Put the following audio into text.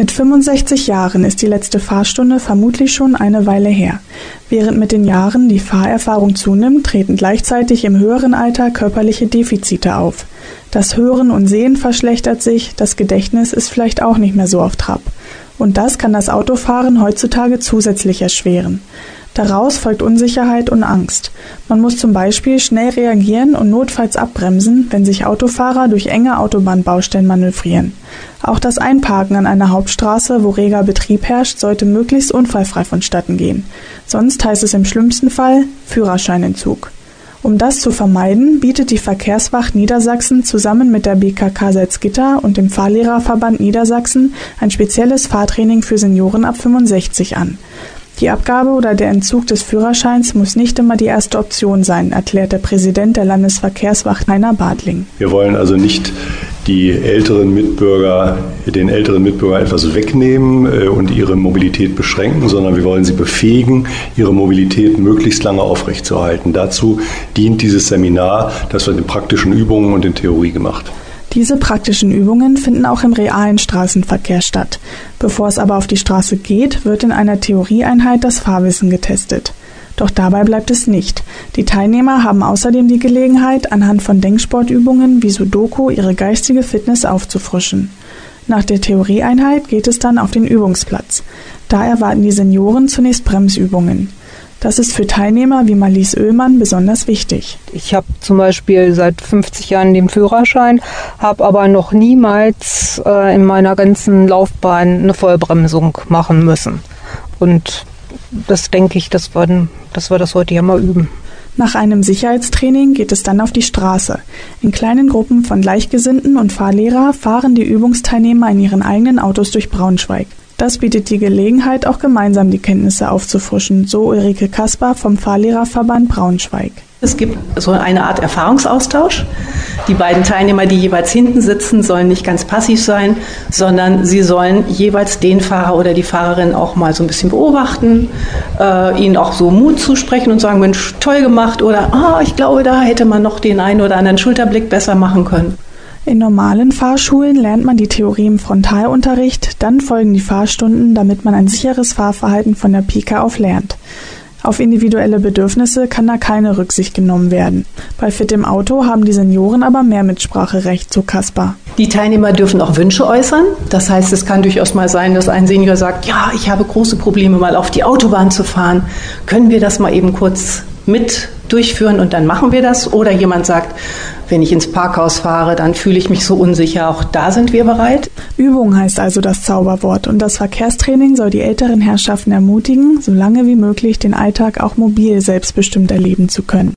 Mit 65 Jahren ist die letzte Fahrstunde vermutlich schon eine Weile her. Während mit den Jahren die Fahrerfahrung zunimmt, treten gleichzeitig im höheren Alter körperliche Defizite auf. Das Hören und Sehen verschlechtert sich, das Gedächtnis ist vielleicht auch nicht mehr so auf Trab. Und das kann das Autofahren heutzutage zusätzlich erschweren. Daraus folgt Unsicherheit und Angst. Man muss zum Beispiel schnell reagieren und notfalls abbremsen, wenn sich Autofahrer durch enge Autobahnbaustellen manövrieren. Auch das Einparken an einer Hauptstraße, wo reger Betrieb herrscht, sollte möglichst unfallfrei vonstatten gehen. Sonst heißt es im schlimmsten Fall Führerscheinentzug. Um das zu vermeiden, bietet die Verkehrswacht Niedersachsen zusammen mit der BKK Salzgitter und dem Fahrlehrerverband Niedersachsen ein spezielles Fahrtraining für Senioren ab 65 an. Die Abgabe oder der Entzug des Führerscheins muss nicht immer die erste Option sein, erklärt der Präsident der Landesverkehrswacht Heiner Bartling. Wir wollen also nicht die älteren Mitbürger, den älteren Mitbürgern etwas wegnehmen äh, und ihre Mobilität beschränken, sondern wir wollen sie befähigen, ihre Mobilität möglichst lange aufrechtzuerhalten. Dazu dient dieses Seminar, das wird in praktischen Übungen und in Theorie gemacht. Diese praktischen Übungen finden auch im realen Straßenverkehr statt. Bevor es aber auf die Straße geht, wird in einer Theorieeinheit das Fahrwissen getestet. Doch dabei bleibt es nicht. Die Teilnehmer haben außerdem die Gelegenheit, anhand von Denksportübungen wie Sudoku ihre geistige Fitness aufzufrischen. Nach der Theorieeinheit geht es dann auf den Übungsplatz. Da erwarten die Senioren zunächst Bremsübungen. Das ist für Teilnehmer wie Marlies Oehlmann besonders wichtig. Ich habe zum Beispiel seit 50 Jahren den Führerschein, habe aber noch niemals äh, in meiner ganzen Laufbahn eine Vollbremsung machen müssen. Und das denke ich, dass wir, dass wir das heute ja mal üben. Nach einem Sicherheitstraining geht es dann auf die Straße. In kleinen Gruppen von Gleichgesinnten und Fahrlehrer fahren die Übungsteilnehmer in ihren eigenen Autos durch Braunschweig. Das bietet die Gelegenheit, auch gemeinsam die Kenntnisse aufzufrischen, so Ulrike Kaspar vom Fahrlehrerverband Braunschweig. Es gibt so eine Art Erfahrungsaustausch. Die beiden Teilnehmer, die jeweils hinten sitzen, sollen nicht ganz passiv sein, sondern sie sollen jeweils den Fahrer oder die Fahrerin auch mal so ein bisschen beobachten, äh, ihnen auch so Mut zusprechen und sagen, Mensch, toll gemacht oder ah, ich glaube, da hätte man noch den einen oder anderen Schulterblick besser machen können. In normalen Fahrschulen lernt man die Theorie im Frontalunterricht, dann folgen die Fahrstunden, damit man ein sicheres Fahrverhalten von der Pike auf lernt. Auf individuelle Bedürfnisse kann da keine Rücksicht genommen werden. Bei Fit im Auto haben die Senioren aber mehr Mitspracherecht, so Kaspar. Die Teilnehmer dürfen auch Wünsche äußern. Das heißt, es kann durchaus mal sein, dass ein Senior sagt, ja, ich habe große Probleme, mal auf die Autobahn zu fahren. Können wir das mal eben kurz mit durchführen und dann machen wir das. Oder jemand sagt, wenn ich ins Parkhaus fahre, dann fühle ich mich so unsicher. Auch da sind wir bereit. Übung heißt also das Zauberwort und das Verkehrstraining soll die älteren Herrschaften ermutigen, so lange wie möglich den Alltag auch mobil selbstbestimmt erleben zu können.